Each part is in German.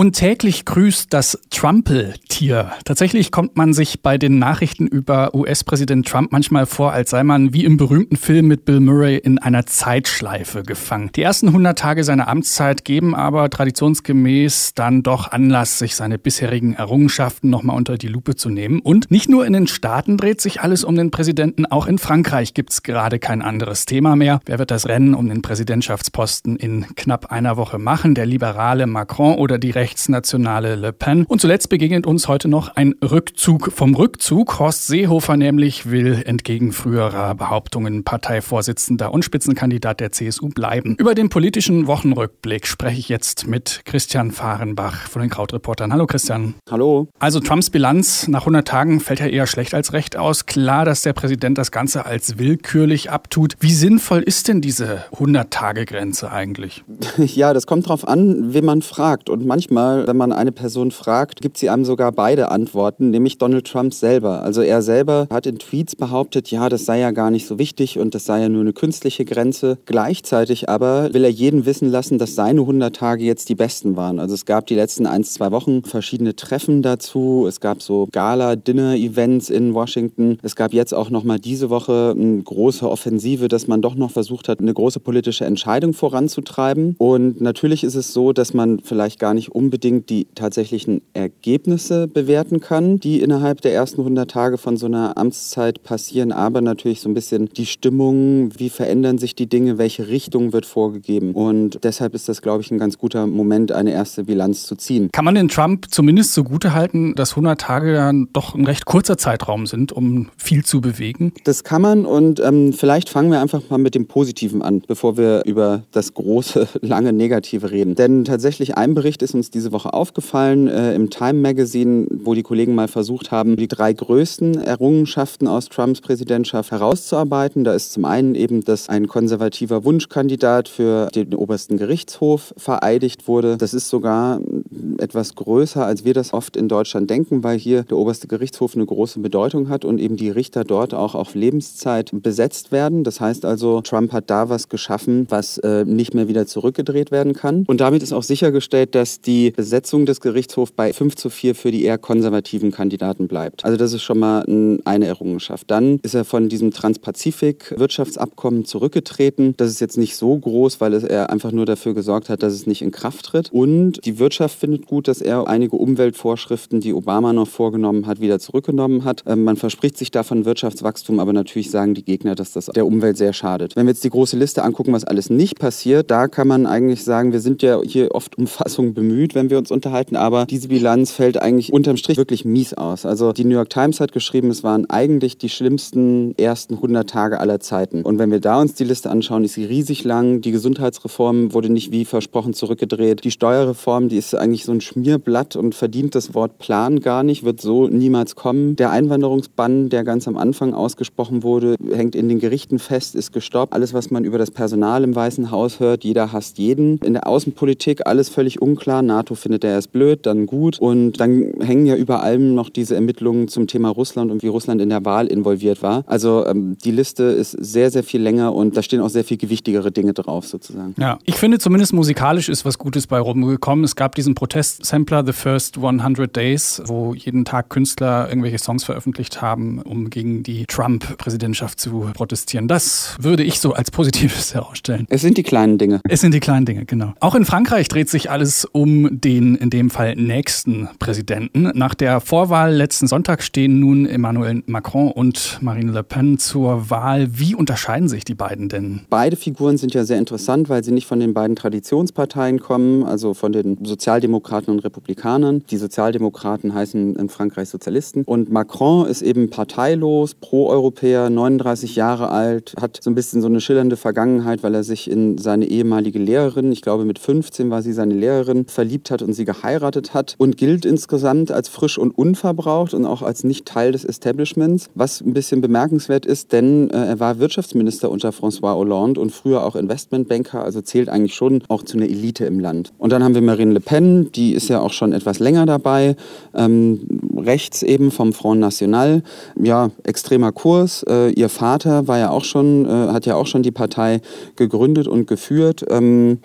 Und täglich grüßt das Trumpeltier. Tatsächlich kommt man sich bei den Nachrichten über US-Präsident Trump manchmal vor, als sei man wie im berühmten Film mit Bill Murray in einer Zeitschleife gefangen. Die ersten 100 Tage seiner Amtszeit geben aber traditionsgemäß dann doch Anlass, sich seine bisherigen Errungenschaften nochmal unter die Lupe zu nehmen. Und nicht nur in den Staaten dreht sich alles um den Präsidenten, auch in Frankreich gibt's gerade kein anderes Thema mehr. Wer wird das Rennen um den Präsidentschaftsposten in knapp einer Woche machen? Der liberale Macron oder die rechtsnationale Le Pen. Und zuletzt begegnet uns heute noch ein Rückzug vom Rückzug. Horst Seehofer nämlich will entgegen früherer Behauptungen Parteivorsitzender und Spitzenkandidat der CSU bleiben. Über den politischen Wochenrückblick spreche ich jetzt mit Christian Fahrenbach von den Krautreportern. Hallo Christian. Hallo. Also Trumps Bilanz nach 100 Tagen fällt ja eher schlecht als recht aus. Klar, dass der Präsident das Ganze als willkürlich abtut. Wie sinnvoll ist denn diese 100-Tage-Grenze eigentlich? Ja, das kommt drauf an, wen man fragt. Und manchmal manchmal, wenn man eine Person fragt, gibt sie einem sogar beide Antworten, nämlich Donald Trump selber. Also er selber hat in Tweets behauptet, ja, das sei ja gar nicht so wichtig und das sei ja nur eine künstliche Grenze. Gleichzeitig aber will er jeden wissen lassen, dass seine 100 Tage jetzt die besten waren. Also es gab die letzten ein, zwei Wochen verschiedene Treffen dazu. Es gab so Gala-Dinner-Events in Washington. Es gab jetzt auch noch mal diese Woche eine große Offensive, dass man doch noch versucht hat, eine große politische Entscheidung voranzutreiben. Und natürlich ist es so, dass man vielleicht gar nicht unbedingt die tatsächlichen Ergebnisse bewerten kann, die innerhalb der ersten 100 Tage von so einer Amtszeit passieren, aber natürlich so ein bisschen die Stimmung, wie verändern sich die Dinge, welche Richtung wird vorgegeben. Und deshalb ist das, glaube ich, ein ganz guter Moment, eine erste Bilanz zu ziehen. Kann man den Trump zumindest zugute halten, dass 100 Tage dann doch ein recht kurzer Zeitraum sind, um viel zu bewegen? Das kann man und ähm, vielleicht fangen wir einfach mal mit dem Positiven an, bevor wir über das große, lange Negative reden. Denn tatsächlich ein Bericht ist uns diese Woche aufgefallen äh, im Time Magazine, wo die Kollegen mal versucht haben, die drei größten Errungenschaften aus Trumps Präsidentschaft herauszuarbeiten. Da ist zum einen eben, dass ein konservativer Wunschkandidat für den obersten Gerichtshof vereidigt wurde. Das ist sogar etwas größer, als wir das oft in Deutschland denken, weil hier der oberste Gerichtshof eine große Bedeutung hat und eben die Richter dort auch auf Lebenszeit besetzt werden. Das heißt also, Trump hat da was geschaffen, was äh, nicht mehr wieder zurückgedreht werden kann. Und damit ist auch sichergestellt, dass die die Besetzung des Gerichtshofs bei 5 zu 4 für die eher konservativen Kandidaten bleibt. Also das ist schon mal eine Errungenschaft. Dann ist er von diesem Trans-Pazifik-Wirtschaftsabkommen zurückgetreten. Das ist jetzt nicht so groß, weil er einfach nur dafür gesorgt hat, dass es nicht in Kraft tritt. Und die Wirtschaft findet gut, dass er einige Umweltvorschriften, die Obama noch vorgenommen hat, wieder zurückgenommen hat. Ähm, man verspricht sich davon Wirtschaftswachstum, aber natürlich sagen die Gegner, dass das der Umwelt sehr schadet. Wenn wir jetzt die große Liste angucken, was alles nicht passiert, da kann man eigentlich sagen, wir sind ja hier oft um Fassung bemüht bemüht, wenn wir uns unterhalten, aber diese Bilanz fällt eigentlich unterm Strich wirklich mies aus. Also die New York Times hat geschrieben, es waren eigentlich die schlimmsten ersten 100 Tage aller Zeiten. Und wenn wir da uns die Liste anschauen, ist sie riesig lang. Die Gesundheitsreform wurde nicht wie versprochen zurückgedreht. Die Steuerreform, die ist eigentlich so ein Schmierblatt und verdient das Wort Plan gar nicht, wird so niemals kommen. Der Einwanderungsbann, der ganz am Anfang ausgesprochen wurde, hängt in den Gerichten fest, ist gestoppt. Alles, was man über das Personal im Weißen Haus hört, jeder hasst jeden. In der Außenpolitik alles völlig unklar. NATO findet er erst blöd, dann gut. Und dann hängen ja über allem noch diese Ermittlungen zum Thema Russland und wie Russland in der Wahl involviert war. Also ähm, die Liste ist sehr, sehr viel länger und da stehen auch sehr viel gewichtigere Dinge drauf sozusagen. Ja, ich finde zumindest musikalisch ist was Gutes bei rumgekommen. Es gab diesen Protest-Sampler The First 100 Days, wo jeden Tag Künstler irgendwelche Songs veröffentlicht haben, um gegen die Trump-Präsidentschaft zu protestieren. Das würde ich so als Positives herausstellen. Es sind die kleinen Dinge. Es sind die kleinen Dinge, genau. Auch in Frankreich dreht sich alles um den in dem Fall nächsten Präsidenten. Nach der Vorwahl letzten Sonntag stehen nun Emmanuel Macron und Marine Le Pen zur Wahl. Wie unterscheiden sich die beiden denn? Beide Figuren sind ja sehr interessant, weil sie nicht von den beiden Traditionsparteien kommen, also von den Sozialdemokraten und Republikanern. Die Sozialdemokraten heißen in Frankreich Sozialisten. Und Macron ist eben parteilos, Pro-Europäer, 39 Jahre alt, hat so ein bisschen so eine schillernde Vergangenheit, weil er sich in seine ehemalige Lehrerin, ich glaube mit 15 war sie seine Lehrerin, verliebt geliebt hat und sie geheiratet hat und gilt insgesamt als frisch und unverbraucht und auch als nicht Teil des Establishments, was ein bisschen bemerkenswert ist, denn äh, er war Wirtschaftsminister unter François Hollande und früher auch Investmentbanker, also zählt eigentlich schon auch zu einer Elite im Land. Und dann haben wir Marine Le Pen, die ist ja auch schon etwas länger dabei, ähm, rechts eben vom Front National, ja, extremer Kurs. Äh, ihr Vater war ja auch schon, äh, hat ja auch schon die Partei gegründet und geführt. Ähm,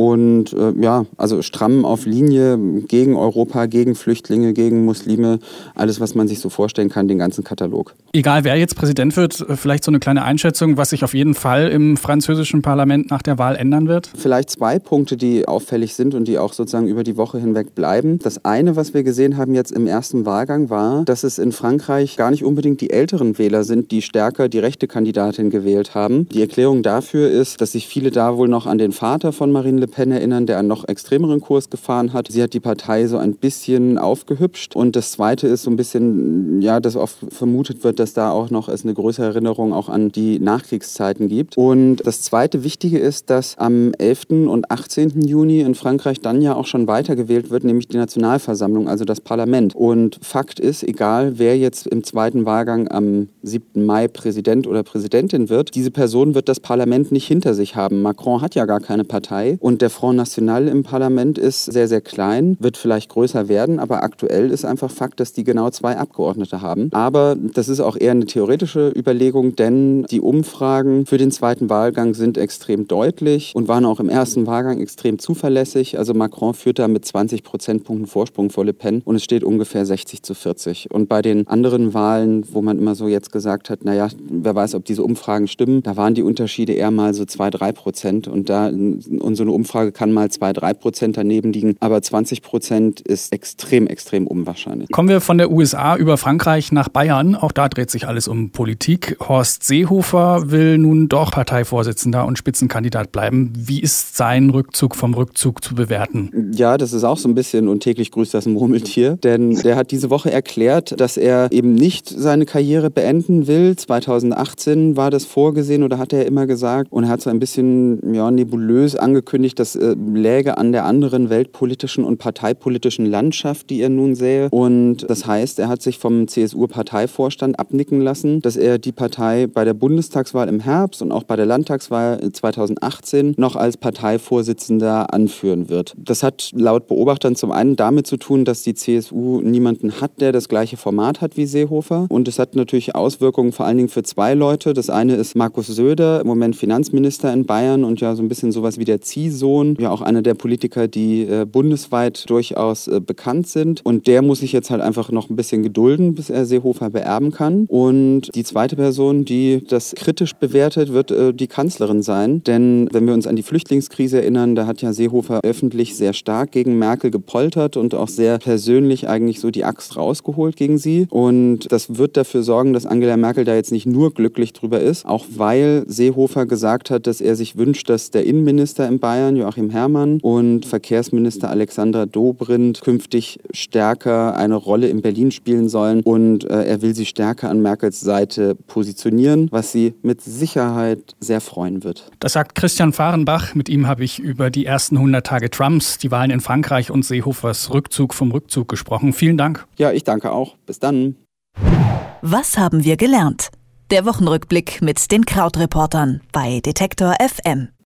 und äh, ja, also stramm auf Linie gegen Europa, gegen Flüchtlinge, gegen Muslime, alles, was man sich so vorstellen kann, den ganzen Katalog. Egal wer jetzt Präsident wird, äh, vielleicht so eine kleine Einschätzung, was sich auf jeden Fall im französischen Parlament nach der Wahl ändern wird? Vielleicht zwei Punkte, die auffällig sind und die auch sozusagen über die Woche hinweg bleiben. Das eine, was wir gesehen haben jetzt im ersten Wahlgang, war, dass es in Frankreich gar nicht unbedingt die älteren Wähler sind, die stärker die rechte Kandidatin gewählt haben. Die Erklärung dafür ist, dass sich viele da wohl noch an den Vater von Marine Le Pen erinnern, der einen noch extremeren Kurs gefahren hat. Sie hat die Partei so ein bisschen aufgehübscht. Und das Zweite ist so ein bisschen, ja, dass oft vermutet wird, dass da auch noch es eine größere Erinnerung auch an die Nachkriegszeiten gibt. Und das Zweite Wichtige ist, dass am 11. und 18. Juni in Frankreich dann ja auch schon weitergewählt wird, nämlich die Nationalversammlung, also das Parlament. Und Fakt ist, egal wer jetzt im zweiten Wahlgang am 7. Mai Präsident oder Präsidentin wird, diese Person wird das Parlament nicht hinter sich haben. Macron hat ja gar keine Partei und der Front National im Parlament ist sehr, sehr klein, wird vielleicht größer werden, aber aktuell ist einfach Fakt, dass die genau zwei Abgeordnete haben. Aber das ist auch eher eine theoretische Überlegung, denn die Umfragen für den zweiten Wahlgang sind extrem deutlich und waren auch im ersten Wahlgang extrem zuverlässig. Also Macron führt da mit 20 Prozentpunkten Vorsprung vor Le Pen und es steht ungefähr 60 zu 40. Und bei den anderen Wahlen, wo man immer so jetzt gesagt hat, naja, wer weiß, ob diese Umfragen stimmen, da waren die Unterschiede eher mal so 2, 3 Prozent und da und so eine Umfrage Umfrage kann mal zwei, drei Prozent daneben liegen, aber 20 Prozent ist extrem, extrem unwahrscheinlich. Kommen wir von der USA über Frankreich nach Bayern. Auch da dreht sich alles um Politik. Horst Seehofer will nun doch Parteivorsitzender und Spitzenkandidat bleiben. Wie ist sein Rückzug vom Rückzug zu bewerten? Ja, das ist auch so ein bisschen und täglich grüßt das Murmeltier, denn der hat diese Woche erklärt, dass er eben nicht seine Karriere beenden will. 2018 war das vorgesehen oder hat er immer gesagt und er hat so ein bisschen ja, nebulös angekündigt, das äh, läge an der anderen weltpolitischen und parteipolitischen Landschaft, die er nun sähe. Und das heißt, er hat sich vom CSU-Parteivorstand abnicken lassen, dass er die Partei bei der Bundestagswahl im Herbst und auch bei der Landtagswahl 2018 noch als Parteivorsitzender anführen wird. Das hat laut Beobachtern zum einen damit zu tun, dass die CSU niemanden hat, der das gleiche Format hat wie Seehofer. Und es hat natürlich Auswirkungen vor allen Dingen für zwei Leute. Das eine ist Markus Söder, im Moment Finanzminister in Bayern und ja so ein bisschen sowas wie der Ziehsohn Sohn, ja auch einer der Politiker, die äh, bundesweit durchaus äh, bekannt sind. Und der muss sich jetzt halt einfach noch ein bisschen gedulden, bis er Seehofer beerben kann. Und die zweite Person, die das kritisch bewertet, wird äh, die Kanzlerin sein. Denn wenn wir uns an die Flüchtlingskrise erinnern, da hat ja Seehofer öffentlich sehr stark gegen Merkel gepoltert und auch sehr persönlich eigentlich so die Axt rausgeholt gegen sie. Und das wird dafür sorgen, dass Angela Merkel da jetzt nicht nur glücklich drüber ist, auch weil Seehofer gesagt hat, dass er sich wünscht, dass der Innenminister in Bayern, Joachim Herrmann und Verkehrsminister Alexandra Dobrindt künftig stärker eine Rolle in Berlin spielen sollen. Und äh, er will sie stärker an Merkels Seite positionieren, was sie mit Sicherheit sehr freuen wird. Das sagt Christian Fahrenbach. Mit ihm habe ich über die ersten 100 Tage Trumps, die Wahlen in Frankreich und Seehofers Rückzug vom Rückzug gesprochen. Vielen Dank. Ja, ich danke auch. Bis dann. Was haben wir gelernt? Der Wochenrückblick mit den Krautreportern bei Detektor FM.